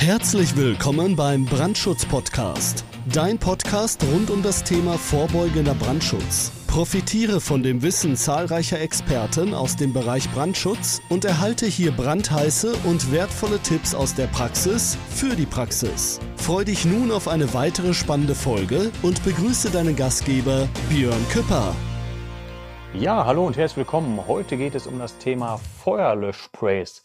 Herzlich willkommen beim Brandschutz-Podcast. Dein Podcast rund um das Thema vorbeugender Brandschutz. Profitiere von dem Wissen zahlreicher Experten aus dem Bereich Brandschutz und erhalte hier brandheiße und wertvolle Tipps aus der Praxis für die Praxis. Freu dich nun auf eine weitere spannende Folge und begrüße deinen Gastgeber Björn Küpper. Ja, hallo und herzlich willkommen. Heute geht es um das Thema Feuerlöschsprays.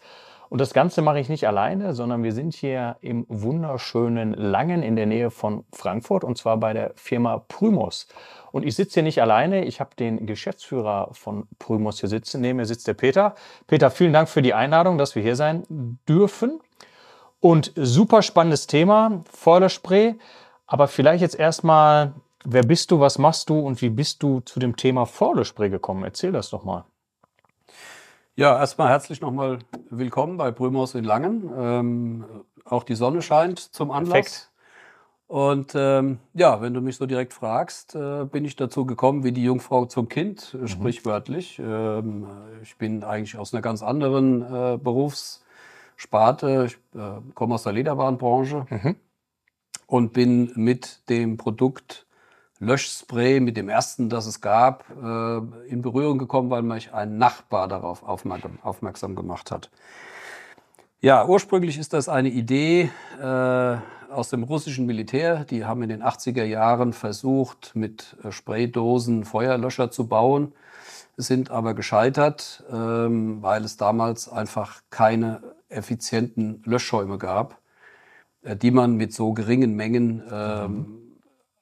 Und das Ganze mache ich nicht alleine, sondern wir sind hier im wunderschönen Langen in der Nähe von Frankfurt und zwar bei der Firma Prymos. Und ich sitze hier nicht alleine, ich habe den Geschäftsführer von Prymos hier sitzen. Neben mir sitzt der Peter. Peter, vielen Dank für die Einladung, dass wir hier sein dürfen. Und super spannendes Thema, Feuerspray. Aber vielleicht jetzt erstmal, wer bist du, was machst du und wie bist du zu dem Thema Feuerspray gekommen? Erzähl das doch mal. Ja, erstmal herzlich nochmal willkommen bei Brümhaus in Langen. Ähm, auch die Sonne scheint zum Anlass. Perfekt. Und ähm, ja, wenn du mich so direkt fragst, äh, bin ich dazu gekommen wie die Jungfrau zum Kind, mhm. sprichwörtlich. Ähm, ich bin eigentlich aus einer ganz anderen äh, Berufssparte. Ich äh, komme aus der Lederwarenbranche mhm. und bin mit dem Produkt Löschspray mit dem ersten, das es gab, äh, in Berührung gekommen, weil mich ein Nachbar darauf aufmerksam gemacht hat. Ja, ursprünglich ist das eine Idee äh, aus dem russischen Militär. Die haben in den 80er Jahren versucht, mit äh, Spraydosen Feuerlöscher zu bauen, sind aber gescheitert, ähm, weil es damals einfach keine effizienten Löschschäume gab, die man mit so geringen Mengen ähm, mhm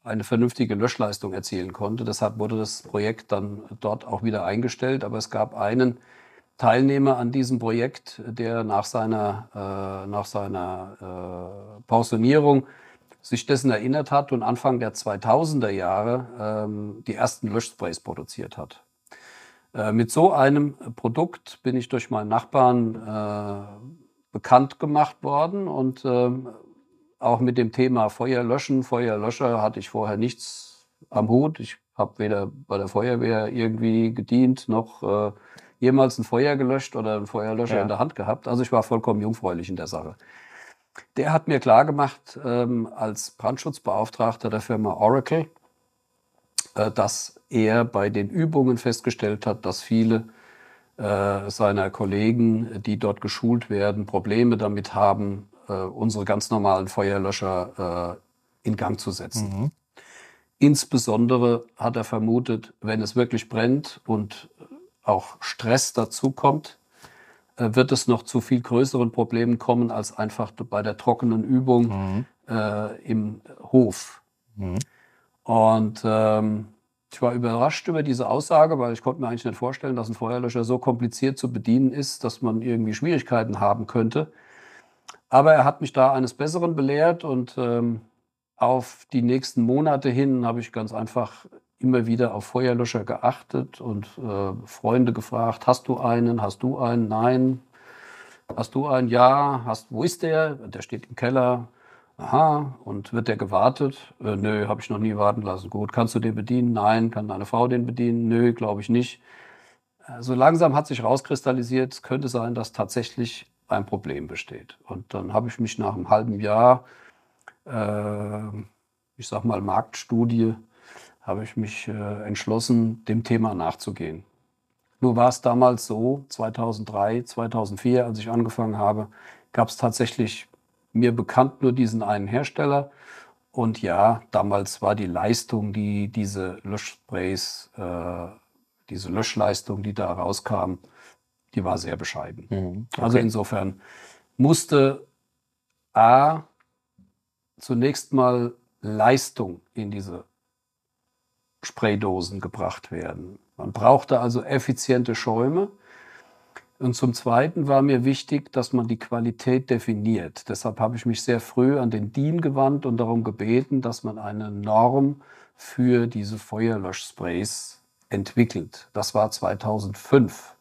eine vernünftige Löschleistung erzielen konnte. Deshalb wurde das Projekt dann dort auch wieder eingestellt. Aber es gab einen Teilnehmer an diesem Projekt, der nach seiner, äh, nach seiner äh, Pensionierung sich dessen erinnert hat und Anfang der 2000er Jahre ähm, die ersten Löschsprays produziert hat. Äh, mit so einem Produkt bin ich durch meinen Nachbarn äh, bekannt gemacht worden und ähm, auch mit dem Thema Feuer löschen, Feuerlöscher hatte ich vorher nichts am Hut. Ich habe weder bei der Feuerwehr irgendwie gedient, noch äh, jemals ein Feuer gelöscht oder einen Feuerlöscher ja. in der Hand gehabt. Also ich war vollkommen jungfräulich in der Sache. Der hat mir klargemacht, ähm, als Brandschutzbeauftragter der Firma Oracle, äh, dass er bei den Übungen festgestellt hat, dass viele äh, seiner Kollegen, die dort geschult werden, Probleme damit haben, äh, unsere ganz normalen Feuerlöscher äh, in Gang zu setzen. Mhm. Insbesondere hat er vermutet, wenn es wirklich brennt und auch Stress dazukommt, äh, wird es noch zu viel größeren Problemen kommen als einfach bei der trockenen Übung mhm. äh, im Hof. Mhm. Und ähm, ich war überrascht über diese Aussage, weil ich konnte mir eigentlich nicht vorstellen, dass ein Feuerlöscher so kompliziert zu bedienen ist, dass man irgendwie Schwierigkeiten haben könnte. Aber er hat mich da eines Besseren belehrt und ähm, auf die nächsten Monate hin habe ich ganz einfach immer wieder auf Feuerlöscher geachtet und äh, Freunde gefragt, hast du einen, hast du einen, nein, hast du einen, ja, hast, wo ist der? Der steht im Keller. Aha, und wird der gewartet? Äh, nö, habe ich noch nie warten lassen. Gut, kannst du den bedienen? Nein, kann deine Frau den bedienen? Nö, glaube ich nicht. So also langsam hat sich rauskristallisiert, es könnte sein, dass tatsächlich ein Problem besteht. Und dann habe ich mich nach einem halben Jahr, äh, ich sag mal Marktstudie, habe ich mich äh, entschlossen, dem Thema nachzugehen. Nur war es damals so, 2003, 2004, als ich angefangen habe, gab es tatsächlich mir bekannt nur diesen einen Hersteller. Und ja, damals war die Leistung, die diese Löschsprays, äh, diese Löschleistung, die da rauskam, die war sehr bescheiden. Mhm. Also okay. Also insofern musste A zunächst mal Leistung in diese Spraydosen gebracht werden. Man brauchte also effiziente Schäume. Und zum Zweiten war mir wichtig, dass man die Qualität definiert. Deshalb habe ich mich sehr früh an den DIN gewandt und darum gebeten, dass man eine Norm für diese Feuerlöschsprays entwickelt. Das war 2005.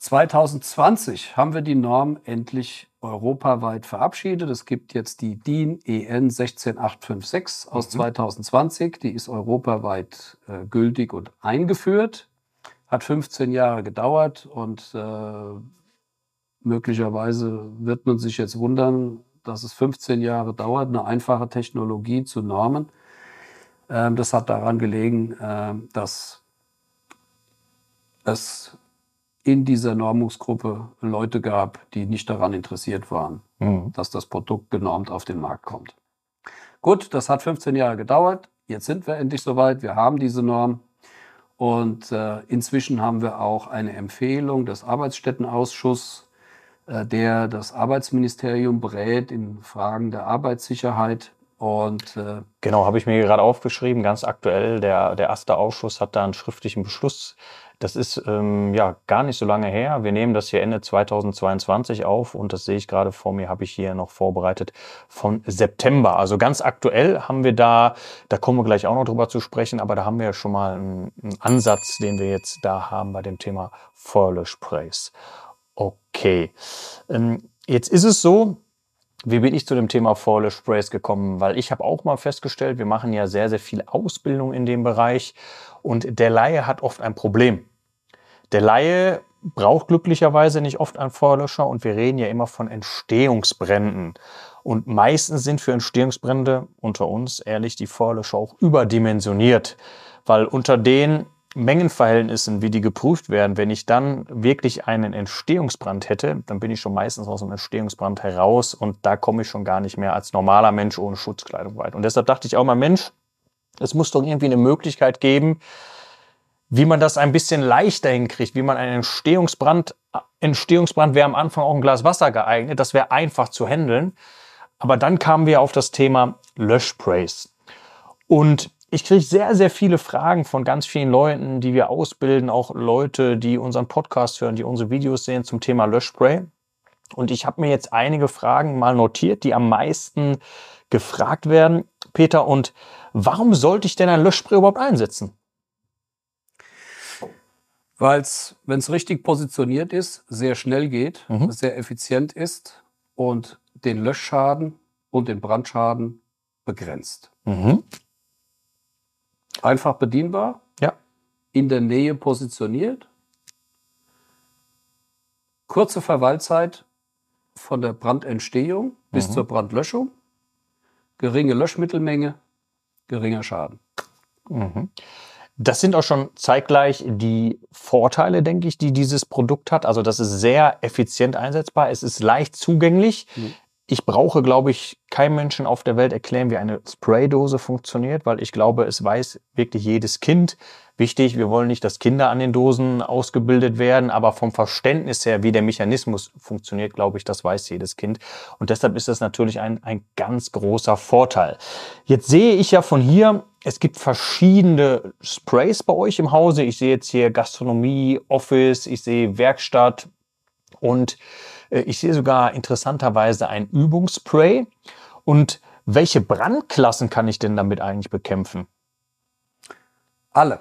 2020 haben wir die Norm endlich europaweit verabschiedet. Es gibt jetzt die DIN EN 16856 aus mhm. 2020. Die ist europaweit äh, gültig und eingeführt. Hat 15 Jahre gedauert und äh, Möglicherweise wird man sich jetzt wundern, dass es 15 Jahre dauert, eine einfache Technologie zu normen. Ähm, das hat daran gelegen, äh, dass es in dieser Normungsgruppe Leute gab, die nicht daran interessiert waren, mhm. dass das Produkt genormt auf den Markt kommt. Gut, das hat 15 Jahre gedauert. Jetzt sind wir endlich soweit. Wir haben diese Norm. Und äh, inzwischen haben wir auch eine Empfehlung des Arbeitsstättenausschusses, äh, der das Arbeitsministerium berät in Fragen der Arbeitssicherheit. Und, äh, genau, habe ich mir gerade aufgeschrieben, ganz aktuell. Der, der erste Ausschuss hat da einen schriftlichen Beschluss das ist ähm, ja gar nicht so lange her. Wir nehmen das hier Ende 2022 auf und das sehe ich gerade vor mir, habe ich hier noch vorbereitet von September. Also ganz aktuell haben wir da, da kommen wir gleich auch noch drüber zu sprechen, aber da haben wir ja schon mal einen, einen Ansatz, den wir jetzt da haben bei dem Thema Feuerlöschsprays. Okay. Ähm, jetzt ist es so, wie bin ich zu dem Thema Feuerlöschsprays gekommen? Weil ich habe auch mal festgestellt, wir machen ja sehr, sehr viel Ausbildung in dem Bereich und der Laie hat oft ein Problem. Der Laie braucht glücklicherweise nicht oft einen Feuerlöscher und wir reden ja immer von Entstehungsbränden. Und meistens sind für Entstehungsbrände unter uns ehrlich die Feuerlöscher auch überdimensioniert, weil unter den Mengenverhältnissen, wie die geprüft werden, wenn ich dann wirklich einen Entstehungsbrand hätte, dann bin ich schon meistens aus dem Entstehungsbrand heraus und da komme ich schon gar nicht mehr als normaler Mensch ohne Schutzkleidung weit. Und deshalb dachte ich auch mal, Mensch, es muss doch irgendwie eine Möglichkeit geben, wie man das ein bisschen leichter hinkriegt, wie man einen Entstehungsbrand, Entstehungsbrand wäre am Anfang auch ein Glas Wasser geeignet, das wäre einfach zu handeln. Aber dann kamen wir auf das Thema Löschsprays. Und ich kriege sehr, sehr viele Fragen von ganz vielen Leuten, die wir ausbilden, auch Leute, die unseren Podcast hören, die unsere Videos sehen zum Thema Löschspray. Und ich habe mir jetzt einige Fragen mal notiert, die am meisten gefragt werden. Peter, und warum sollte ich denn ein Löschspray überhaupt einsetzen? Weil es, wenn es richtig positioniert ist, sehr schnell geht, mhm. sehr effizient ist und den Löschschaden und den Brandschaden begrenzt. Mhm. Einfach bedienbar, ja. in der Nähe positioniert, kurze Verweilzeit von der Brandentstehung bis mhm. zur Brandlöschung, geringe Löschmittelmenge, geringer Schaden. Mhm. Das sind auch schon zeitgleich die Vorteile, denke ich, die dieses Produkt hat. Also das ist sehr effizient einsetzbar. Es ist leicht zugänglich. Mhm. Ich brauche, glaube ich, keinem Menschen auf der Welt erklären, wie eine Spraydose funktioniert, weil ich glaube, es weiß wirklich jedes Kind. Wichtig, wir wollen nicht, dass Kinder an den Dosen ausgebildet werden, aber vom Verständnis her, wie der Mechanismus funktioniert, glaube ich, das weiß jedes Kind. Und deshalb ist das natürlich ein, ein ganz großer Vorteil. Jetzt sehe ich ja von hier, es gibt verschiedene Sprays bei euch im Hause. Ich sehe jetzt hier Gastronomie, Office, ich sehe Werkstatt und äh, ich sehe sogar interessanterweise ein Übungsspray. Und welche Brandklassen kann ich denn damit eigentlich bekämpfen? Alle.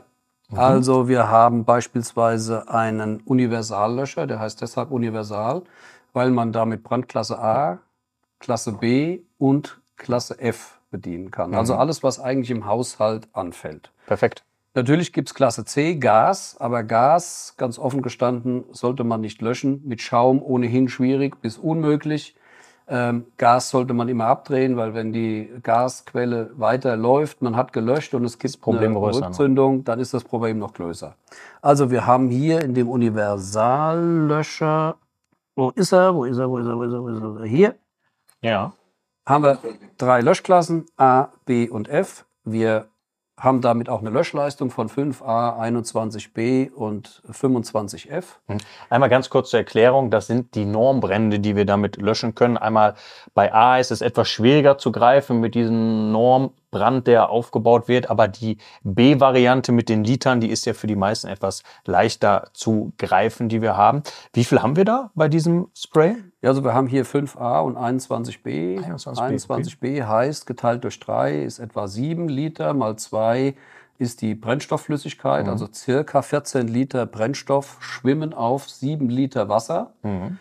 Mhm. Also wir haben beispielsweise einen Universallöscher, der heißt deshalb Universal, weil man damit Brandklasse A, Klasse B und Klasse F bedienen kann. Also mhm. alles, was eigentlich im Haushalt anfällt. Perfekt. Natürlich gibt es Klasse C, Gas, aber Gas, ganz offen gestanden, sollte man nicht löschen. Mit Schaum ohnehin schwierig bis unmöglich. Ähm, Gas sollte man immer abdrehen, weil wenn die Gasquelle weiter läuft, man hat gelöscht und es gibt Problem eine Rückzündung, dann ist das Problem noch größer. Also wir haben hier in dem Universallöscher, wo ist er, wo ist er, wo ist er, wo ist er, wo ist er, hier. Ja. Haben wir drei Löschklassen, A, B und F. Wir haben damit auch eine Löschleistung von 5a, 21b und 25f. Hm. Einmal ganz kurz zur Erklärung, das sind die Normbrände, die wir damit löschen können. Einmal bei A ist es etwas schwieriger zu greifen mit diesem Normbrand, der aufgebaut wird, aber die B-Variante mit den Litern, die ist ja für die meisten etwas leichter zu greifen, die wir haben. Wie viel haben wir da bei diesem Spray? Ja, also wir haben hier 5a und 21b. 21b, 21b heißt, geteilt durch 3 ist etwa 7 Liter, mal 2 ist die Brennstoffflüssigkeit, mhm. also circa 14 Liter Brennstoff schwimmen auf 7 Liter Wasser mhm.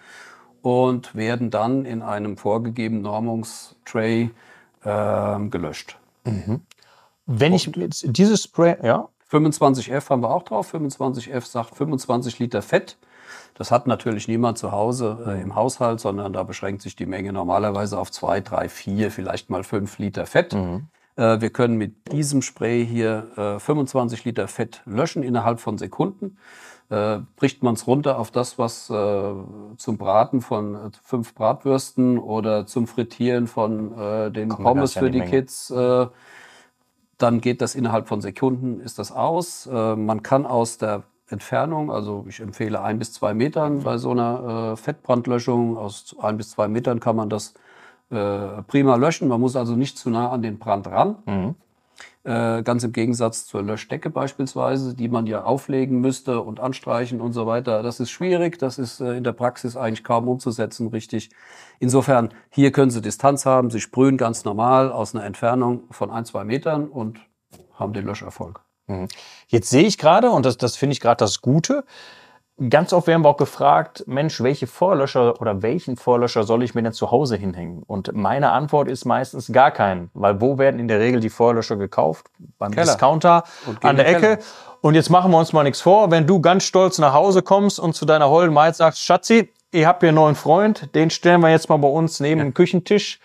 und werden dann in einem vorgegebenen Normungstray äh, gelöscht. Mhm. Wenn ich jetzt dieses Spray, ja? 25F haben wir auch drauf. 25F sagt 25 Liter Fett. Das hat natürlich niemand zu Hause äh, im Haushalt, sondern da beschränkt sich die Menge normalerweise auf zwei, drei, vier, vielleicht mal fünf Liter Fett. Mhm. Äh, wir können mit diesem Spray hier äh, 25 Liter Fett löschen innerhalb von Sekunden. Äh, bricht man es runter auf das, was äh, zum Braten von äh, fünf Bratwürsten oder zum Frittieren von äh, den Kommt Pommes für die Menge. Kids, äh, dann geht das innerhalb von Sekunden, ist das aus. Äh, man kann aus der Entfernung, also ich empfehle ein bis zwei Metern bei so einer Fettbrandlöschung, aus ein bis zwei Metern kann man das prima löschen. Man muss also nicht zu nah an den Brand ran. Mhm. Äh, ganz im Gegensatz zur Löschdecke beispielsweise, die man ja auflegen müsste und anstreichen und so weiter. Das ist schwierig, das ist äh, in der Praxis eigentlich kaum umzusetzen, richtig. Insofern, hier können Sie Distanz haben, Sie sprühen ganz normal aus einer Entfernung von ein, zwei Metern und haben den Löscherfolg. Mhm. Jetzt sehe ich gerade, und das, das finde ich gerade das Gute, Ganz oft werden wir auch gefragt, Mensch, welche Vorlöscher oder welchen Vorlöscher soll ich mir denn zu Hause hinhängen? Und meine Antwort ist meistens gar keinen, weil wo werden in der Regel die Vorlöscher gekauft? Beim Keller. Discounter an der Ecke. Keller. Und jetzt machen wir uns mal nichts vor, wenn du ganz stolz nach Hause kommst und zu deiner holden Maid sagst, Schatzi, ich habe hier einen neuen Freund, den stellen wir jetzt mal bei uns neben ja. den Küchentisch.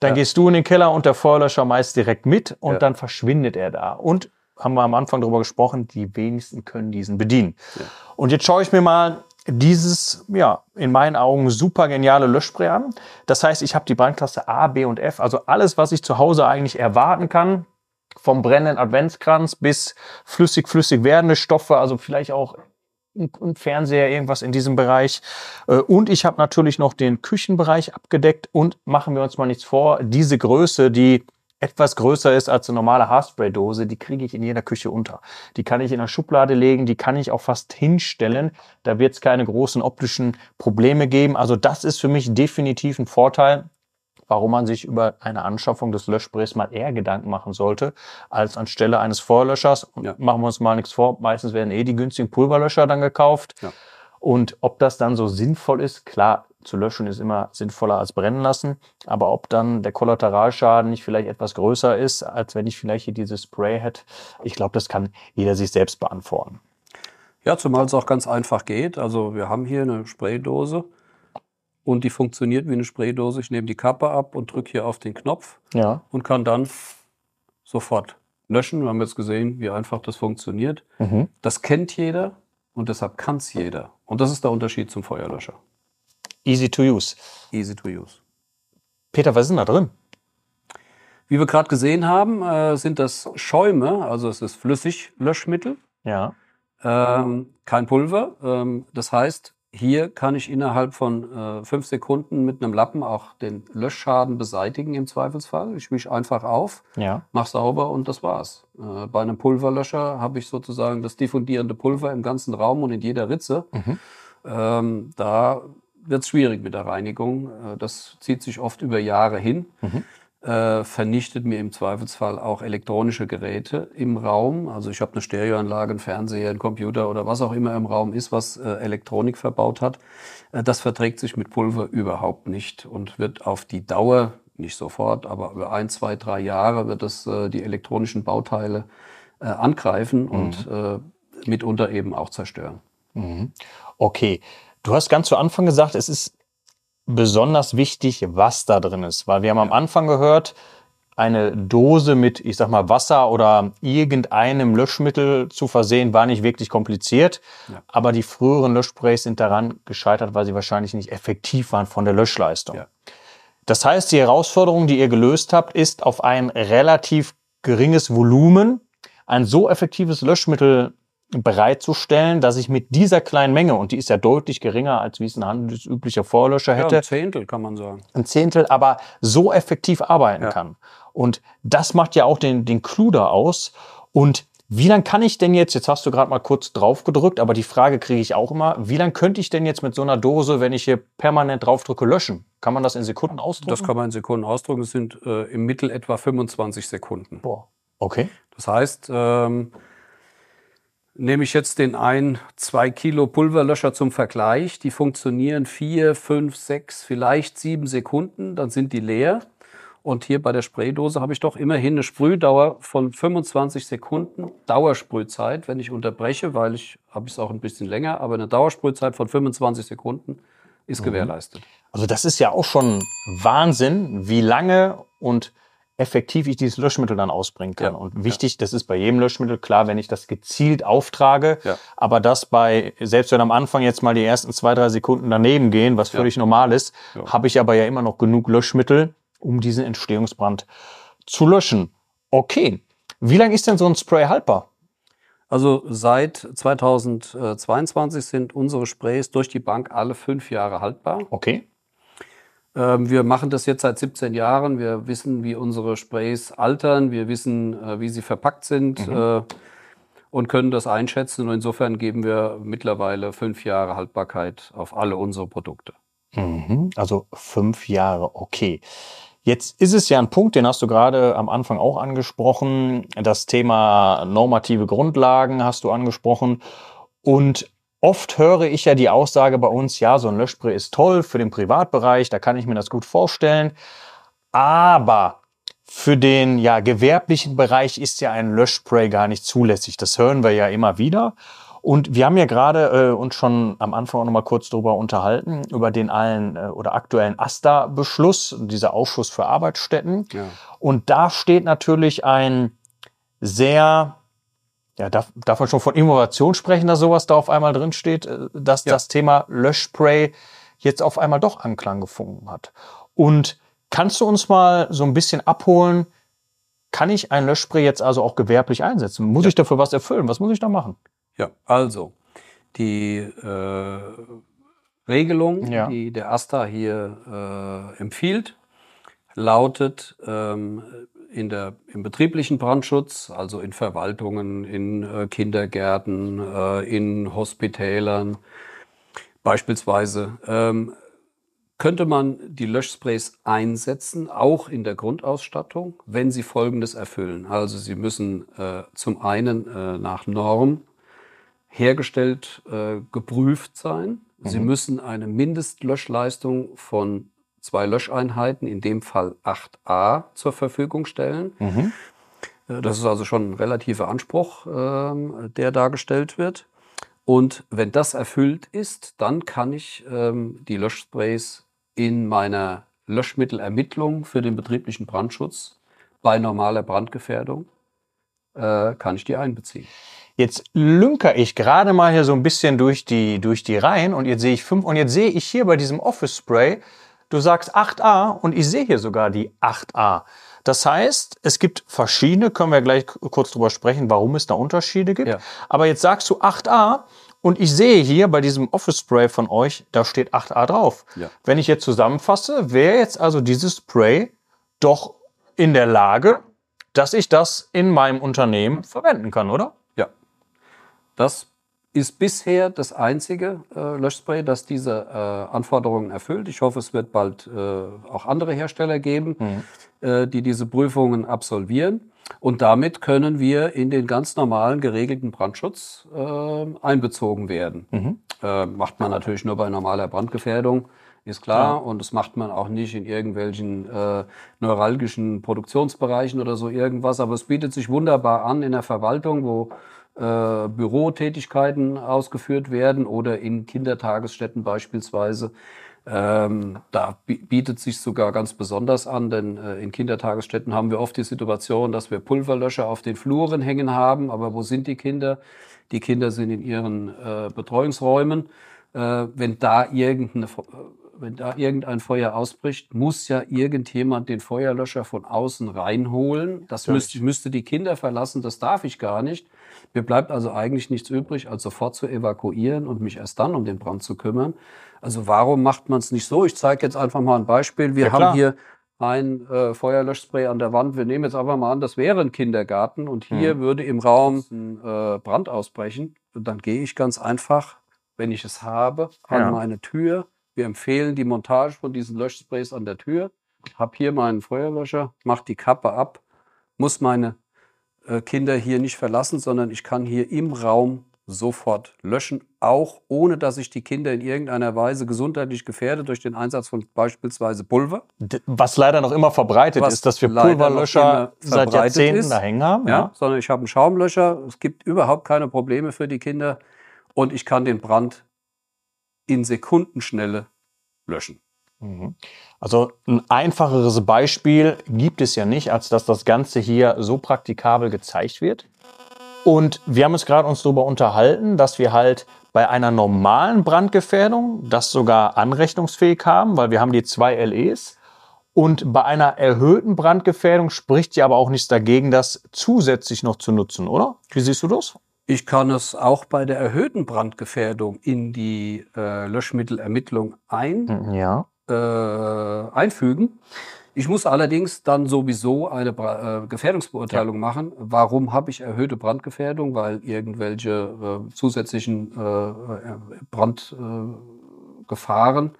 Dann ja. gehst du in den Keller und der Vorlöscher meist direkt mit und ja. dann verschwindet er da. Und haben wir am Anfang darüber gesprochen, die wenigsten können diesen bedienen. Ja. Und jetzt schaue ich mir mal dieses, ja, in meinen Augen super geniale Löschspray an. Das heißt, ich habe die Brandklasse A, B und F, also alles, was ich zu Hause eigentlich erwarten kann, vom brennenden Adventskranz bis flüssig, flüssig werdende Stoffe, also vielleicht auch ein Fernseher, irgendwas in diesem Bereich. Äh, und ich habe natürlich noch den Küchenbereich abgedeckt und machen wir uns mal nichts vor, diese Größe, die etwas größer ist als eine normale Haarspray-Dose, die kriege ich in jeder Küche unter. Die kann ich in der Schublade legen, die kann ich auch fast hinstellen. Da wird es keine großen optischen Probleme geben. Also das ist für mich definitiv ein Vorteil, warum man sich über eine Anschaffung des Löschsprays mal eher Gedanken machen sollte, als anstelle eines Vorlöschers. Und ja. machen wir uns mal nichts vor, meistens werden eh die günstigen Pulverlöscher dann gekauft. Ja. Und ob das dann so sinnvoll ist, klar, zu löschen ist immer sinnvoller als brennen lassen. Aber ob dann der Kollateralschaden nicht vielleicht etwas größer ist, als wenn ich vielleicht hier dieses Spray hätte, ich glaube, das kann jeder sich selbst beantworten. Ja, zumal es auch ganz einfach geht. Also wir haben hier eine Spraydose und die funktioniert wie eine Spraydose. Ich nehme die Kappe ab und drücke hier auf den Knopf ja. und kann dann sofort löschen. Wir haben jetzt gesehen, wie einfach das funktioniert. Mhm. Das kennt jeder und deshalb kann es jeder. Und das ist der Unterschied zum Feuerlöscher. Easy to use. Easy to use. Peter, was ist denn da drin? Wie wir gerade gesehen haben, äh, sind das Schäume, also es ist Flüssiglöschmittel. Ja. Ähm, kein Pulver. Ähm, das heißt, hier kann ich innerhalb von äh, fünf Sekunden mit einem Lappen auch den Löschschaden beseitigen im Zweifelsfall. Ich wische einfach auf, ja. mach sauber und das war's. Äh, bei einem Pulverlöscher habe ich sozusagen das diffundierende Pulver im ganzen Raum und in jeder Ritze. Mhm. Ähm, da wird es schwierig mit der Reinigung. Äh, das zieht sich oft über Jahre hin. Mhm. Äh, vernichtet mir im Zweifelsfall auch elektronische Geräte im Raum. Also ich habe eine Stereoanlage, einen Fernseher, einen Computer oder was auch immer im Raum ist, was äh, Elektronik verbaut hat. Äh, das verträgt sich mit Pulver überhaupt nicht und wird auf die Dauer, nicht sofort, aber über ein, zwei, drei Jahre wird es äh, die elektronischen Bauteile äh, angreifen mhm. und mitunter eben auch zerstören. Mhm. Okay. Du hast ganz zu Anfang gesagt, es ist besonders wichtig, was da drin ist, weil wir haben am Anfang gehört, eine Dose mit, ich sag mal, Wasser oder irgendeinem Löschmittel zu versehen, war nicht wirklich kompliziert. Ja. Aber die früheren Löschsprays sind daran gescheitert, weil sie wahrscheinlich nicht effektiv waren von der Löschleistung. Ja. Das heißt, die Herausforderung, die ihr gelöst habt, ist auf ein relativ geringes Volumen ein so effektives Löschmittel bereitzustellen, dass ich mit dieser kleinen Menge, und die ist ja deutlich geringer, als wie es ein handelsüblicher Vorlöscher hätte. Ja, ein Zehntel kann man sagen. Ein Zehntel, aber so effektiv arbeiten ja. kann. Und das macht ja auch den, den Clou da aus. Und wie lange kann ich denn jetzt, jetzt hast du gerade mal kurz drauf gedrückt, aber die Frage kriege ich auch immer, wie lange könnte ich denn jetzt mit so einer Dose, wenn ich hier permanent draufdrücke, löschen? Kann man das in Sekunden ausdrücken? Das kann man in Sekunden ausdrücken. Es sind äh, im Mittel etwa 25 Sekunden. Boah. Okay. Das heißt, ähm, Nehme ich jetzt den ein, zwei Kilo Pulverlöscher zum Vergleich, die funktionieren vier, fünf, sechs, vielleicht sieben Sekunden, dann sind die leer. Und hier bei der Spraydose habe ich doch immerhin eine Sprühdauer von 25 Sekunden Dauersprühzeit. Wenn ich unterbreche, weil ich habe es auch ein bisschen länger, aber eine Dauersprühzeit von 25 Sekunden ist mhm. gewährleistet. Also das ist ja auch schon Wahnsinn, wie lange und effektiv ich dieses Löschmittel dann ausbringen kann. Ja, und wichtig, ja. das ist bei jedem Löschmittel klar, wenn ich das gezielt auftrage, ja. aber das bei, selbst wenn am Anfang jetzt mal die ersten zwei, drei Sekunden daneben gehen, was völlig normal ist, habe ich aber ja immer noch genug Löschmittel, um diesen Entstehungsbrand zu löschen. Okay. Wie lange ist denn so ein Spray haltbar? Also seit 2022 sind unsere Sprays durch die Bank alle fünf Jahre haltbar. Okay. Ähm, wir machen das jetzt seit 17 Jahren. Wir wissen, wie unsere Sprays altern. Wir wissen, äh, wie sie verpackt sind mhm. Äh, und können das einschätzen. Und insofern geben wir mittlerweile fünf Jahre Haltbarkeit auf alle unsere Produkte. Mhm. Also fünf Jahre, okay. Jetzt ist es ja ein Punkt, den hast du gerade am Anfang auch angesprochen. Das Thema normative Grundlagen hast du angesprochen. Und Oft höre ich ja die Aussage bei uns, ja, so ein Löschspray ist toll für den Privatbereich, da kann ich mir das gut vorstellen. Aber für den ja, gewerblichen Bereich ist ja ein Löschspray gar nicht zulässig. Das hören wir ja immer wieder. Und wir haben ja gerade äh, uns schon am Anfang auch noch mal kurz darüber unterhalten, über den allen äh, oder aktuellen AStA-Beschluss, dieser Ausschuss für Arbeitsstätten. Ja. Und da steht natürlich ein sehr ja, darf, darf man schon von Innovation sprechen, dass sowas da auf einmal drin steht, äh, dass ja. das Thema Löschspray jetzt auf einmal doch Anklang gefunden hat. Und kannst du uns mal so ein bisschen abholen, kann ich ein Löschspray jetzt also auch gewerblich einsetzen? Muss ja. ich dafür was erfüllen? Was muss ich da machen? Ja, also die äh, Regelung, ja. die der AStA hier äh, empfiehlt, lautet, ähm, in der, im betrieblichen Brandschutz, also in Verwaltungen, in äh, Kindergärten, äh, in Hospitälern beispielsweise, ähm, könnte man die Löschsprays einsetzen, auch in der Grundausstattung, wenn sie Folgendes erfüllen. Also sie müssen äh, zum einen äh, nach Norm hergestellt, äh, geprüft sein. Mhm. Sie müssen eine Mindestlöschleistung von zwei Löscheinheiten, in dem Fall 8a, zur Verfügung stellen. Mhm. Äh, das ist also schon ein relativer Anspruch, ähm, der dargestellt wird. Und wenn das erfüllt ist, dann kann ich ähm, die Löschsprays in meiner Löschmittelermittlung für den betrieblichen Brandschutz bei normaler Brandgefährdung, äh, kann ich die einbeziehen. Jetzt lünker ich gerade mal hier so ein bisschen durch die, durch die Reihen und jetzt sehe ich fünf und jetzt sehe ich hier bei diesem Office Spray Du sagst 8a und ich sehe hier sogar die 8a. Das heißt, es gibt verschiedene, können wir gleich kurz drüber sprechen, warum es da Unterschiede gibt. Ja. Aber jetzt sagst du 8a und ich sehe hier bei diesem Office Spray von euch, da steht 8a drauf. Ja. Wenn ich jetzt zusammenfasse, wäre jetzt also dieses Spray doch in der Lage, dass ich das in meinem Unternehmen verwenden kann, oder? Ja. Das ist bisher das einzige äh, Löschspray, das diese äh, Anforderungen erfüllt. Ich hoffe, es wird bald äh, auch andere Hersteller geben, mhm. äh, die diese Prüfungen absolvieren. Und damit können wir in den ganz normalen geregelten Brandschutz äh, einbezogen werden. Mhm. Äh, macht man natürlich nur bei normaler Brandgefährdung, ist klar. Ja. Und das macht man auch nicht in irgendwelchen äh, neuralgischen Produktionsbereichen oder so irgendwas. Aber es bietet sich wunderbar an in der Verwaltung, wo äh, Bürotätigkeiten ausgeführt werden oder in Kindertagesstätten beispielsweise. Ähm, da bietet sich sogar ganz besonders an, denn äh, in Kindertagesstätten haben wir oft die Situation, dass wir Pulverlöscher auf den Fluren hängen haben. Aber wo sind die Kinder? Die Kinder sind in ihren äh, Betreuungsräumen. Äh, wenn da irgendeine wenn da irgendein Feuer ausbricht, muss ja irgendjemand den Feuerlöscher von außen reinholen. Das müsste, müsste die Kinder verlassen, das darf ich gar nicht. Mir bleibt also eigentlich nichts übrig, als sofort zu evakuieren und mich erst dann um den Brand zu kümmern. Also warum macht man es nicht so? Ich zeige jetzt einfach mal ein Beispiel. Wir ja, haben hier ein äh, Feuerlöschspray an der Wand. Wir nehmen jetzt einfach mal an, das wäre ein Kindergarten und hier hm. würde im Raum ein äh, Brand ausbrechen. Und dann gehe ich ganz einfach, wenn ich es habe, an ja. meine Tür, wir empfehlen die Montage von diesen Löschsprays an der Tür. Hab hier meinen Feuerlöscher, mach die Kappe ab, muss meine Kinder hier nicht verlassen, sondern ich kann hier im Raum sofort löschen, auch ohne dass ich die Kinder in irgendeiner Weise gesundheitlich gefährde durch den Einsatz von beispielsweise Pulver. Was leider noch immer verbreitet Was ist, dass wir Pulverlöscher seit Jahrzehnten ist, da hängen haben. Ja, ja. sondern ich habe einen Schaumlöscher. Es gibt überhaupt keine Probleme für die Kinder und ich kann den Brand in Sekundenschnelle löschen. Mhm. Also ein einfacheres Beispiel gibt es ja nicht, als dass das Ganze hier so praktikabel gezeigt wird. Und wir haben uns gerade uns darüber unterhalten, dass wir halt bei einer normalen Brandgefährdung das sogar anrechnungsfähig haben, weil wir haben die zwei LEs. Und bei einer erhöhten Brandgefährdung spricht ja aber auch nichts dagegen, das zusätzlich noch zu nutzen, oder? Wie siehst du das? Ich kann es auch bei der erhöhten Brandgefährdung in die äh, Löschmittelermittlung ein, ja. Äh, einfügen. Ich muss allerdings dann sowieso eine äh, Gefährdungsbeurteilung ja. machen. Warum habe ich erhöhte Brandgefährdung? Weil irgendwelche äh, zusätzlichen äh, äh Brandgefahren äh,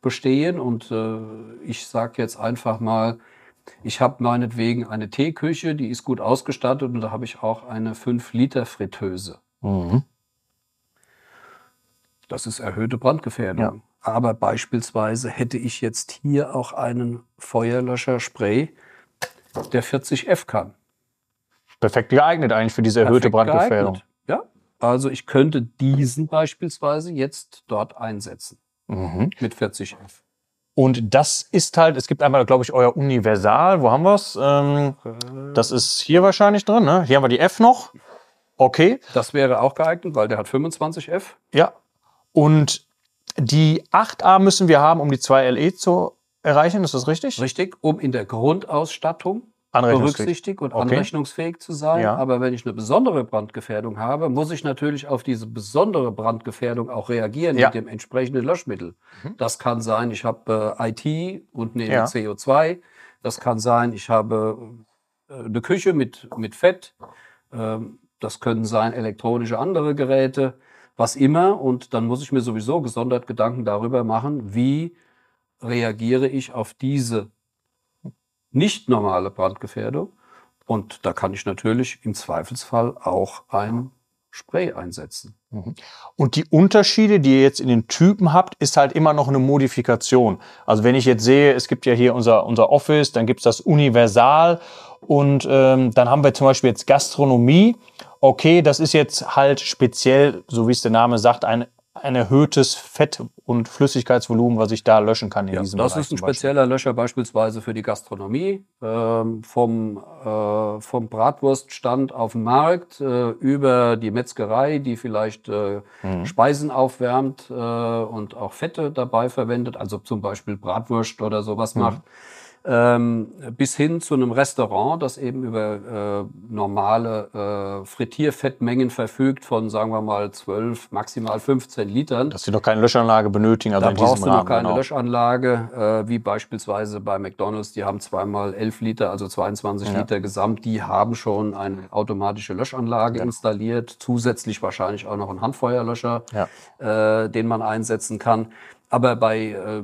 bestehen. Und äh, ich sage jetzt einfach mal, ich habe meinetwegen eine Teeküche, die ist gut ausgestattet und da habe ich auch eine 5-Liter-Fritteuse. Mhm. Das ist erhöhte Brandgefährdung. Ja. Aber beispielsweise hätte ich jetzt hier auch einen Feuerlöscher-Spray, der 40 F kann. Perfekt geeignet eigentlich für diese erhöhte Perfekt Brandgefährdung. Geeignet. Ja, also ich könnte diesen beispielsweise jetzt dort einsetzen. Mhm. Mit 40 F. Und das ist halt, es gibt einmal, glaube ich, euer Universal. Wo haben wir es? Ähm, das ist hier wahrscheinlich drin. Ne? Hier haben wir die F noch. Okay. Das wäre auch geeignet, weil der hat 25 F. Ja. Und die 8a müssen wir haben, um die 2 LE zu erreichen, ist das richtig? Richtig, um in der Grundausstattung berücksichtigt und okay. anrechnungsfähig zu sein. Ja. Aber wenn ich eine besondere Brandgefährdung habe, muss ich natürlich auf diese besondere Brandgefährdung auch reagieren ja. mit dem entsprechenden Löschmittel. Mhm. Das kann sein, ich habe äh, IT und nehme ja. CO2. Das kann sein, ich habe äh, eine Küche mit, mit Fett. Ähm, das können sein elektronische andere Geräte was immer. Und dann muss ich mir sowieso gesondert Gedanken darüber machen, wie reagiere ich auf diese nicht normale Brandgefährdung. Und da kann ich natürlich im Zweifelsfall auch ein Spray einsetzen. Mhm. Und die Unterschiede, die ihr jetzt in den Typen habt, ist halt immer noch eine Modifikation. Also wenn ich jetzt sehe, es gibt ja hier unser, unser Office, dann gibt es das Universal und ähm, dann haben wir zum Beispiel jetzt Gastronomie okay, das ist jetzt halt speziell, so wie es der Name sagt, ein, ein erhöhtes Fett- und Flüssigkeitsvolumen, was ich da löschen kann in ja, diesem Das Bereich ist ein spezieller Löscher beispielsweise für die Gastronomie. Ähm, vom, äh, vom Bratwurststand auf dem Markt äh, über die Metzgerei, die vielleicht äh, mhm. Speisen aufwärmt äh, und auch Fette dabei verwendet, also zum Beispiel Bratwurst oder sowas mhm. macht ähm, bis hin zu einem Restaurant, das eben über äh, normale äh, Frittierfettmengen verfügt von, sagen wir mal, 12, maximal 15 Litern. Dass sie noch keine Löschanlage benötigen. Also da brauchst du noch keine genau. Löschanlage, äh, wie beispielsweise bei McDonalds. Die haben zweimal 11 Liter, also 22 ja. Liter gesamt. Die haben schon eine automatische Löschanlage ja. installiert, zusätzlich wahrscheinlich auch noch einen Handfeuerlöscher, ja. äh, den man einsetzen kann. Aber bei äh,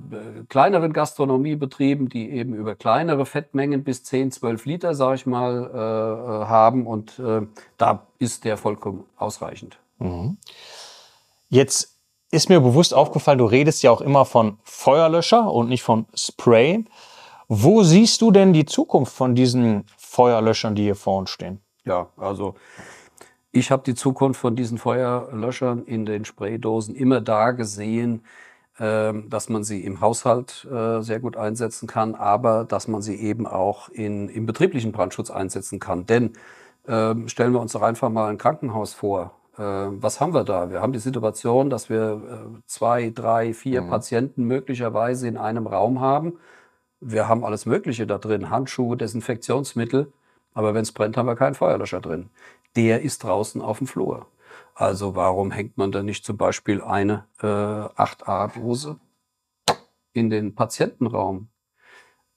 kleineren Gastronomiebetrieben, die eben über kleinere Fettmengen bis 10, 12 Liter, sage ich mal, äh, äh, haben, und äh, da ist der vollkommen ausreichend. Mhm. Jetzt ist mir bewusst aufgefallen, du redest ja auch immer von Feuerlöscher und nicht von Spray. Wo siehst du denn die Zukunft von diesen Feuerlöschern, die hier vor uns stehen? Ja, also ich habe die Zukunft von diesen Feuerlöschern in den Spraydosen immer da gesehen, dass man sie im Haushalt äh, sehr gut einsetzen kann, aber dass man sie eben auch in, im betrieblichen Brandschutz einsetzen kann. Denn ähm, stellen wir uns doch einfach mal ein Krankenhaus vor. Ähm, was haben wir da? Wir haben die Situation, dass wir äh, zwei, drei, vier mhm. Patienten möglicherweise in einem Raum haben. Wir haben alles Mögliche da drin, Handschuhe, Desinfektionsmittel. Aber wenn es brennt, haben wir keinen Feuerlöscher drin. Der ist draußen auf dem Flur. Also warum hängt man da nicht zum Beispiel eine äh, 8a-Dose in den Patientenraum?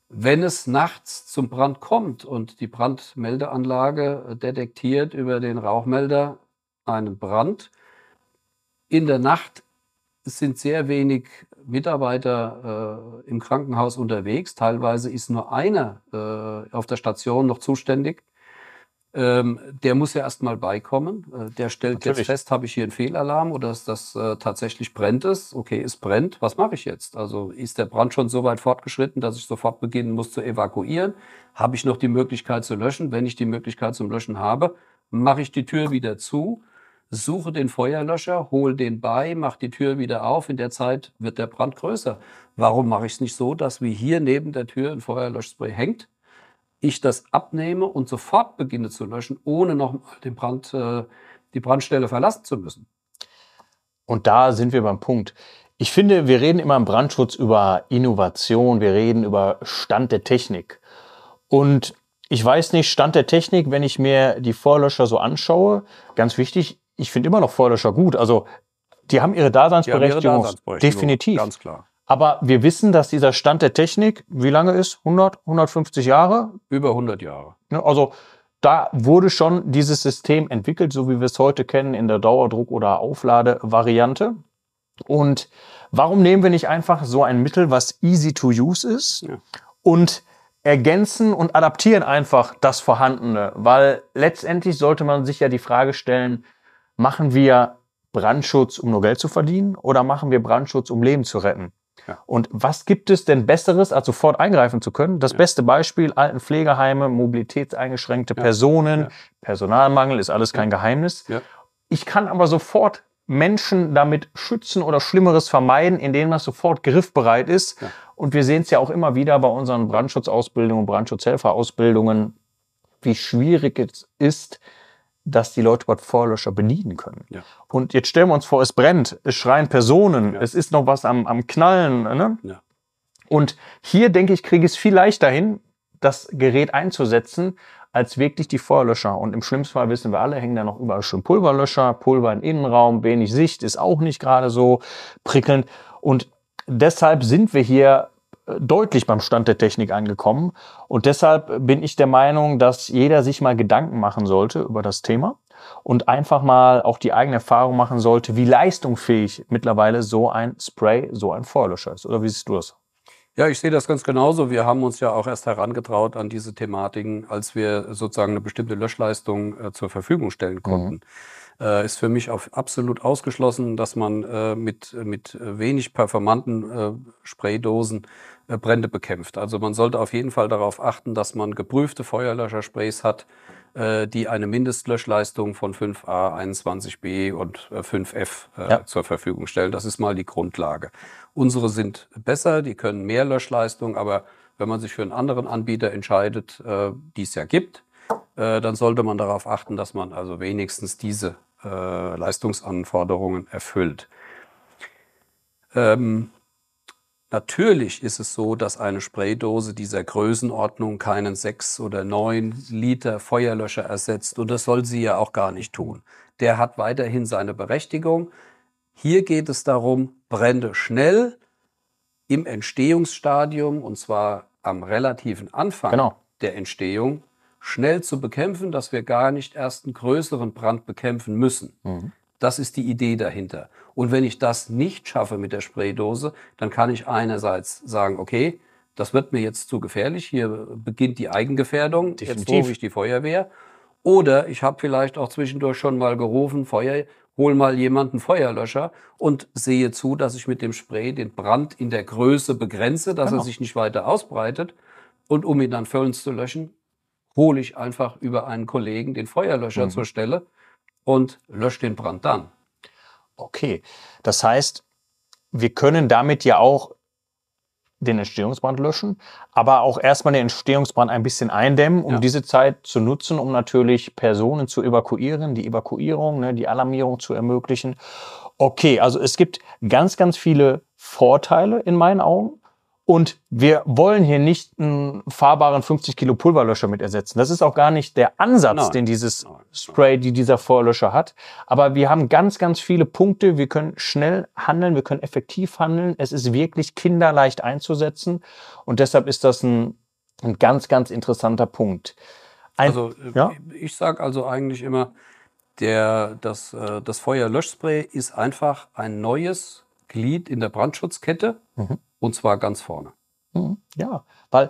Wenn es nachts zum Brand kommt und die Brandmeldeanlage detektiert über den Rauchmelder einen Brand, in der Nacht sind sehr wenig Mitarbeiter äh, im Krankenhaus unterwegs. Teilweise ist nur einer äh, auf der Station noch zuständig ähm, der muss ja erstmal beikommen. Äh, der stellt Natürlich. jetzt fest, habe ich hier einen Fehlalarm oder ist das äh, tatsächlich brennt es? Okay, es brennt. Was mache ich jetzt? Also ist der Brand schon so weit fortgeschritten, dass ich sofort beginnen muss zu evakuieren? Habe ich noch die Möglichkeit zu löschen? Wenn ich die Möglichkeit zum Löschen habe, mache ich die Tür wieder zu, suche den Feuerlöscher, hole den bei, mache die Tür wieder auf. In der Zeit wird der Brand größer. Warum mache ich es nicht so, dass wie hier neben der Tür ein Feuerlöschspray hängt? Ich das abnehme und sofort beginne zu löschen, ohne noch den Brand, äh, die Brandstelle verlassen zu müssen. Und da sind wir beim Punkt. Ich finde, wir reden immer im Brandschutz über Innovation, wir reden über Stand der Technik. Und ich weiß nicht, Stand der Technik, wenn ich mir die Vorlöscher so anschaue, ganz wichtig, ich finde immer noch Vorlöscher gut. Also die haben ihre Daseinsberechtigung. Haben ihre Daseinsberechtigung definitiv. Ganz klar. Aber wir wissen, dass dieser Stand der Technik, wie lange ist? 100, 150 Jahre? Über 100 Jahre. Also da wurde schon dieses System entwickelt, so wie wir es heute kennen, in der Dauerdruck- oder Aufladevariante. Und warum nehmen wir nicht einfach so ein Mittel, was easy to use ist ja. und ergänzen und adaptieren einfach das Vorhandene? Weil letztendlich sollte man sich ja die Frage stellen, machen wir Brandschutz, um nur Geld zu verdienen oder machen wir Brandschutz, um Leben zu retten? Und was gibt es denn Besseres, als sofort eingreifen zu können? Das ja. beste Beispiel, Altenpflegeheime, mobilitätseingeschränkte ja. Personen. Personalmangel ist alles kein Geheimnis. Ich kann aber sofort Menschen damit schützen oder Schlimmeres vermeiden, indem das sofort griffbereit ist. Und wir sehen es ja auch immer wieder bei unseren Brandschutzausbildungen, Brandschutzhelferausbildungen, wie schwierig es ist, dass die Leute dort Feuerlöscher bedienen können. Ja. Und jetzt stellen wir uns vor, es brennt, es schreien Personen, ja. es ist noch was am, am Knallen. Ne? Ja. Und hier, denke ich, kriege ich es viel leichter hin, das Gerät einzusetzen, als wirklich die Feuerlöscher. Und im schlimmsten Fall wissen wir alle, hängen da noch überall schön Pulverlöscher, Pulver im Innenraum, wenig Sicht, ist auch nicht gerade so prickelnd. Und deshalb sind wir hier deutlich beim Stand der Technik angekommen. Und deshalb bin ich der Meinung, dass jeder sich mal Gedanken machen sollte über das Thema und einfach mal auch die eigene Erfahrung machen sollte, wie leistungsfähig mittlerweile so ein Spray, so ein Feuerlöscher ist. Oder wie siehst du das? Ja, ich sehe das ganz genauso. Wir haben uns ja auch erst herangetraut an diese Thematiken, als wir sozusagen eine bestimmte Löschleistung äh, zur Verfügung stellen konnten. Mhm äh, ist für mich auf absolut ausgeschlossen, dass man äh, mit, mit wenig performanten äh, Spraydosen Brände bekämpft. Also man sollte auf jeden Fall darauf achten, dass man geprüfte Feuerlöschersprays hat, äh, die eine Mindestlöschleistung von 5a, 21b und 5f äh, ja. zur Verfügung stellen. Das ist mal die Grundlage. Unsere sind besser, die können mehr Löschleistung, aber wenn man sich für einen anderen Anbieter entscheidet, die es ja gibt, dann sollte man darauf achten, dass man also wenigstens diese Leistungsanforderungen erfüllt. Ähm, Natürlich ist es so, dass eine Spraydose dieser Größenordnung keinen sechs oder neun Liter Feuerlöscher ersetzt und das soll sie ja auch gar nicht tun. Der hat weiterhin seine Berechtigung. Hier geht es darum, Brände schnell im Entstehungsstadium und zwar am relativen Anfang genau. der Entstehung schnell zu bekämpfen, dass wir gar nicht erst einen größeren Brand bekämpfen müssen. Mhm. Das ist die Idee dahinter. Und wenn ich das nicht schaffe mit der Spraydose, dann kann ich einerseits sagen, okay, das wird mir jetzt zu gefährlich, hier beginnt die Eigengefährdung, Definitiv. jetzt rufe ich die Feuerwehr. Oder ich habe vielleicht auch zwischendurch schon mal gerufen, Feuer, hol mal jemanden Feuerlöscher und sehe zu, dass ich mit dem Spray den Brand in der Größe begrenze, dass genau. er sich nicht weiter ausbreitet. Und um ihn dann vollends zu löschen, hole ich einfach über einen Kollegen den Feuerlöscher mhm. zur Stelle und löscht den Brand dann. Okay, das heißt, wir können damit ja auch den Entstehungsbrand löschen, aber auch erstmal den Entstehungsbrand ein bisschen eindämmen, um ja. diese Zeit zu nutzen, um natürlich Personen zu evakuieren, die Evakuierung, ne, die Alarmierung zu ermöglichen. Okay, also es gibt ganz, ganz viele Vorteile in meinen Augen. Und wir wollen hier nicht einen fahrbaren 50 Kilo Pulverlöscher mit ersetzen. Das ist auch gar nicht der Ansatz, Nein. den dieses Spray, die dieser Vorlöscher hat. Aber wir haben ganz, ganz viele Punkte. Wir können schnell handeln, wir können effektiv handeln. Es ist wirklich kinderleicht einzusetzen. Und deshalb ist das ein, ein ganz, ganz interessanter Punkt. Ein, also ja? ich sage also eigentlich immer, der, das, äh, das Feuerlöschspray ist einfach ein neues Glied in der Brandschutzkette. Mhm und zwar ganz vorne. Mhm. Ja, weil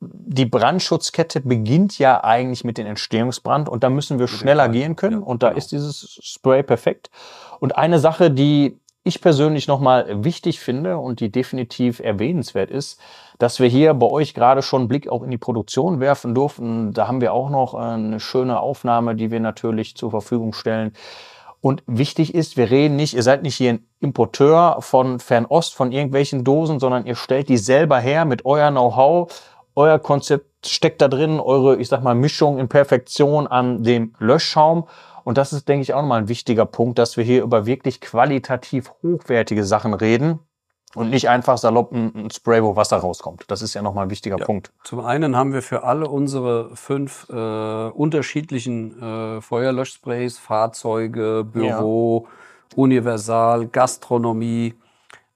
die Brandschutzkette beginnt ja eigentlich mit dem Entstehungsbrand und da müssen wir schneller gehen können und da genau. ist dieses Spray perfekt. Und eine Sache, die ich persönlich nochmal wichtig finde und die definitiv erwähnenswert ist, dass wir hier bei euch gerade schon einen Blick auch in die Produktion werfen durften. Da haben wir auch noch eine schöne Aufnahme, die wir natürlich zur Verfügung stellen. Und wichtig ist, wir reden nicht, ihr seid nicht hier ein Importeur von Fernost, von irgendwelchen Dosen, sondern ihr stellt die selber her mit euer Know-how. Euer Konzept steckt da drin, eure, ich sag mal, Mischung in Perfektion an dem Löschschaum. Und das ist, denke ich, auch nochmal ein wichtiger Punkt, dass wir hier über wirklich qualitativ hochwertige Sachen reden und nicht einfach salopp ein, Spray, wo Wasser rauskommt. Das ist ja nochmal ein wichtiger ja. Punkt. Zum einen haben wir für alle unsere fünf äh, unterschiedlichen äh, Feuerlöschsprays, Fahrzeuge, Büro, ja. Universal, Gastronomie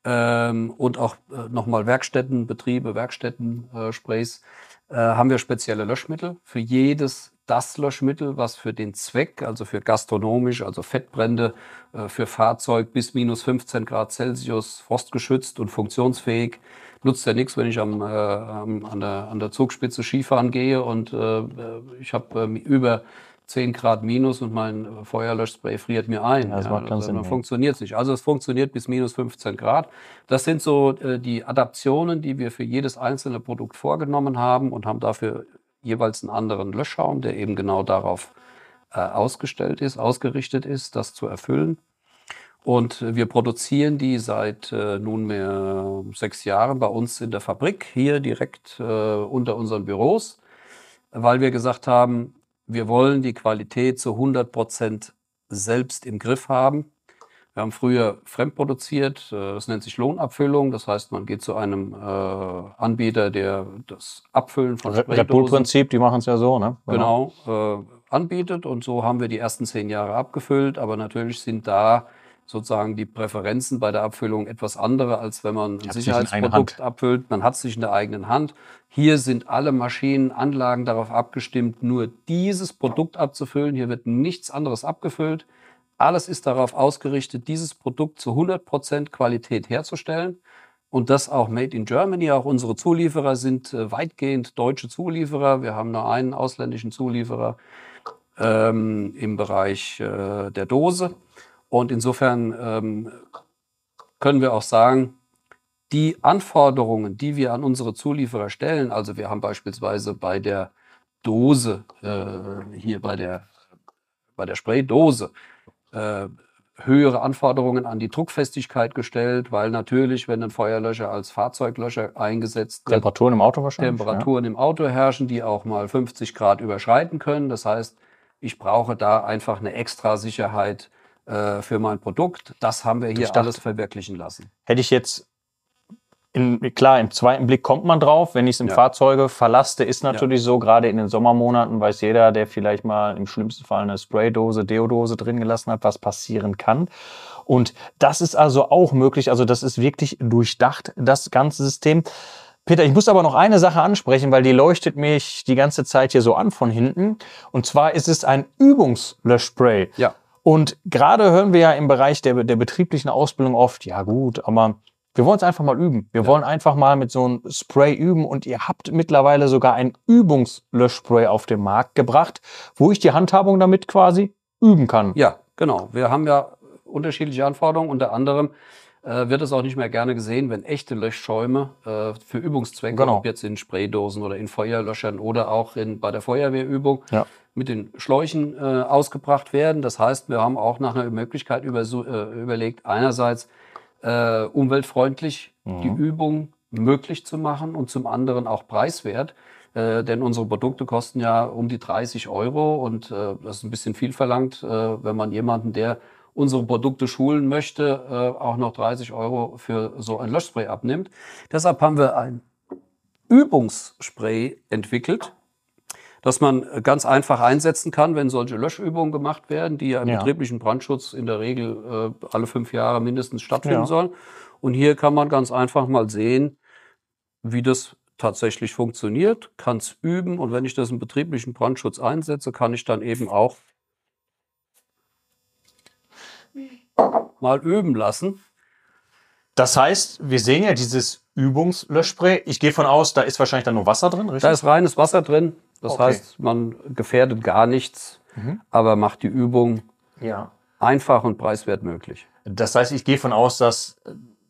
ähm, und auch äh, nochmal Werkstätten, Betriebe, Werkstätten-Sprays, äh, haben wir spezielle Löschmittel für jedes das Löschmittel, was für den Zweck, also für gastronomisch, also Fettbrände, äh, für Fahrzeug bis minus 15 Grad Celsius, frostgeschützt und funktionsfähig, nutzt ja nichts, wenn ich am, äh, an, der, an der Zugspitze Skifahren gehe und äh, ich habe äh, über 10 Grad minus und mein Feuerlöschspray friert mir ein. das ja, macht also, dann funktioniert nicht. Also es funktioniert bis minus 15 Grad. Das sind so äh, die Adaptionen, die wir für jedes einzelne Produkt vorgenommen haben und haben dafür jeweils einen anderen Löschschaum, der eben genau darauf äh, ausgestellt ist, ausgerichtet ist, das zu erfüllen. Und wir produzieren die seit äh, nunmehr sechs Jahren bei uns in der Fabrik, hier direkt äh, unter unseren Büros, weil wir gesagt haben, wir wollen die Qualität zu 100 Prozent selbst im Griff haben. Wir haben früher fremdproduziert, äh, das nennt sich Lohnabfüllung. Das heißt, man geht zu einem äh, Anbieter, der das Abfüllen von Red Bull-Prinzip, die machen es ja so, ne? Genau, genau äh, anbietet. Und so haben wir die ersten zehn Jahre abgefüllt. Aber natürlich sind da sozusagen die Präferenzen bei der Abfüllung etwas andere, als wenn man ein Sicherheitsprodukt abfüllt. Man hat sich in der eigenen Hand. Hier sind alle Maschinen, Anlagen darauf abgestimmt, nur dieses Produkt abzufüllen. Hier wird nichts anderes abgefüllt. Alles ist darauf ausgerichtet, dieses Produkt zu 100% Qualität herzustellen. Und das auch made in Germany. Auch unsere Zulieferer sind äh, weitgehend deutsche Zulieferer. Wir haben nur einen ausländischen Zulieferer ähm, im Bereich äh, der Dose. Und insofern ähm, können wir auch sagen, die Anforderungen, die wir an unsere Zulieferer stellen, also wir haben beispielsweise bei der Dose, äh, hier bei der, bei der Spraydose, äh, höhere Anforderungen an die Druckfestigkeit gestellt, weil natürlich, wenn ein Feuerlöscher als Fahrzeuglöscher eingesetzt wird, Temperaturen im Auto wahrscheinlich. Temperaturen ja. im Auto herrschen, die auch mal 50 Grad überschreiten können. Das heißt, ich brauche da einfach eine extra Sicherheit äh, für mein Produkt. Das haben wir hier dachte, alles verwirklichen lassen. Hätte ich jetzt in, klar, im zweiten Blick kommt man drauf. Wenn ich es im ja. Fahrzeuge verlaste, ist natürlich ja. so, gerade in den Sommermonaten weiß jeder, der vielleicht mal im schlimmsten Fall eine Spraydose, Deodose drin gelassen hat, was passieren kann. Und das ist also auch möglich. Also das ist wirklich durchdacht, das ganze System. Peter, ich muss aber noch eine Sache ansprechen, weil die leuchtet mich die ganze Zeit hier so an von hinten. Und zwar ist es ein Übungslöschspray. Ja. Und gerade hören wir ja im Bereich der, der betrieblichen Ausbildung oft, ja gut, aber wir wollen es einfach mal üben. Wir ja. wollen einfach mal mit so einem Spray üben und ihr habt mittlerweile sogar ein Übungslöschspray auf den Markt gebracht, wo ich die Handhabung damit quasi üben kann. Ja, genau. Wir haben ja unterschiedliche Anforderungen. Unter anderem äh, wird es auch nicht mehr gerne gesehen, wenn echte Löschschäume äh, für Übungszwecke, genau. ob jetzt in Spraydosen oder in Feuerlöschern oder auch in, bei der Feuerwehrübung, ja. mit den Schläuchen äh, ausgebracht werden. Das heißt, wir haben auch nach einer Möglichkeit über, äh, überlegt, einerseits äh, umweltfreundlich mhm. die Übung möglich zu machen und zum anderen auch preiswert. Äh, denn unsere Produkte kosten ja um die 30 Euro und äh, das ist ein bisschen viel verlangt, äh, wenn man jemanden, der unsere Produkte schulen möchte, äh, auch noch 30 Euro für so ein Löschspray abnimmt. Deshalb haben wir ein Übungsspray entwickelt, das man ganz einfach einsetzen kann, wenn solche Löschübungen gemacht werden, die ja im ja. betrieblichen Brandschutz in der Regel äh, alle fünf Jahre mindestens stattfinden ja. sollen. Und hier kann man ganz einfach mal sehen, wie das tatsächlich funktioniert, kann es üben und wenn ich das im betrieblichen Brandschutz einsetze, kann ich dann eben auch mal üben lassen. Das heißt, wir sehen ja dieses Übungslöschspray. Ich gehe von aus, da ist wahrscheinlich dann nur Wasser drin, richtig? Da ist reines Wasser drin. Das okay. heißt, man gefährdet gar nichts, mhm. aber macht die Übung ja. einfach und preiswert möglich. Das heißt, ich gehe von aus, dass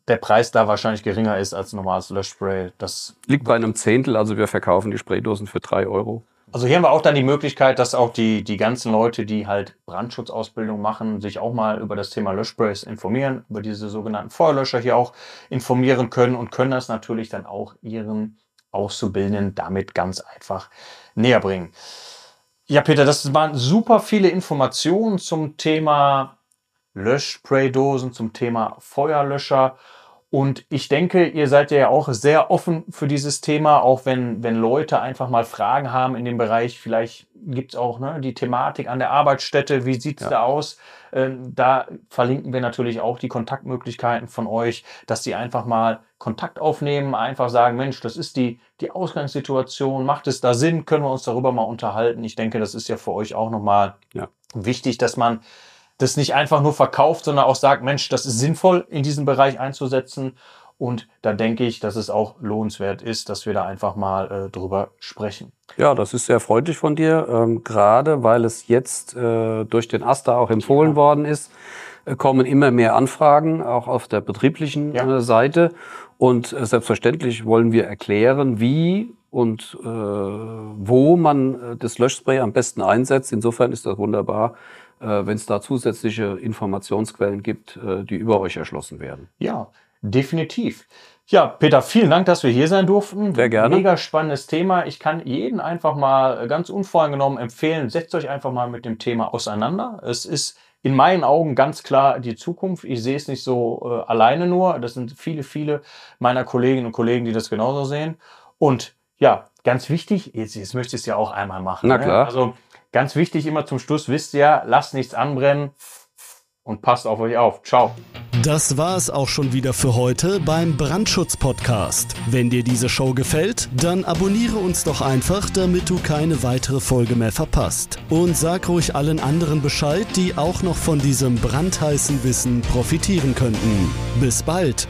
der Preis da wahrscheinlich geringer ist als normales Löschspray. Das liegt bei einem Zehntel. Also wir verkaufen die Spraydosen für drei Euro. Also hier haben wir auch dann die Möglichkeit, dass auch die, die ganzen Leute, die halt Brandschutzausbildung machen, sich auch mal über das Thema Löschsprays informieren, über diese sogenannten Feuerlöscher hier auch informieren können und können das natürlich dann auch ihren Auszubildenden damit ganz einfach näher bringen. Ja, Peter, das waren super viele Informationen zum Thema Löschspraydosen, zum Thema Feuerlöscher. Und ich denke, ihr seid ja auch sehr offen für dieses Thema, auch wenn, wenn Leute einfach mal Fragen haben in dem Bereich. Vielleicht gibt's auch ne, die Thematik an der Arbeitsstätte. Wie sieht's ja. da aus? Ähm, da verlinken wir natürlich auch die Kontaktmöglichkeiten von euch, dass sie einfach mal Kontakt aufnehmen, einfach sagen, Mensch, das ist die, die Ausgangssituation. Macht es da Sinn? Können wir uns darüber mal unterhalten? Ich denke, das ist ja für euch auch nochmal ja. wichtig, dass man das nicht einfach nur verkauft, sondern auch sagt, Mensch, das ist sinnvoll, in diesem Bereich einzusetzen. Und da denke ich, dass es auch lohnenswert ist, dass wir da einfach mal äh, drüber sprechen. Ja, das ist sehr freundlich von dir, ähm, gerade weil es jetzt äh, durch den AStA auch empfohlen ja. worden ist, äh, kommen immer mehr Anfragen, auch auf der betrieblichen ja. Äh, Seite. Und äh, selbstverständlich wollen wir erklären, wie und äh, wo man das Löschspray am besten einsetzt. Insofern ist das wunderbar, äh, wenn es da zusätzliche Informationsquellen gibt, äh, die über euch erschlossen werden. Ja, definitiv. Ja, Peter, vielen Dank, dass wir hier sein durften. Sehr gerne. Mega spannendes Thema. Ich kann jeden einfach mal ganz unvoreingenommen empfehlen, setzt euch einfach mal mit dem Thema auseinander. Es ist in meinen Augen ganz klar die Zukunft. Ich sehe es nicht so äh, alleine nur. Das sind viele, viele meiner Kolleginnen und Kollegen, die das genauso sehen. Und ja, ganz wichtig, jetzt, jetzt möchte ich es ja auch einmal machen. Na ne? klar. Ne? Also Ganz wichtig immer zum Schluss, wisst ihr, lasst nichts anbrennen und passt auf euch auf. Ciao. Das war es auch schon wieder für heute beim Brandschutz-Podcast. Wenn dir diese Show gefällt, dann abonniere uns doch einfach, damit du keine weitere Folge mehr verpasst. Und sag ruhig allen anderen Bescheid, die auch noch von diesem brandheißen Wissen profitieren könnten. Bis bald!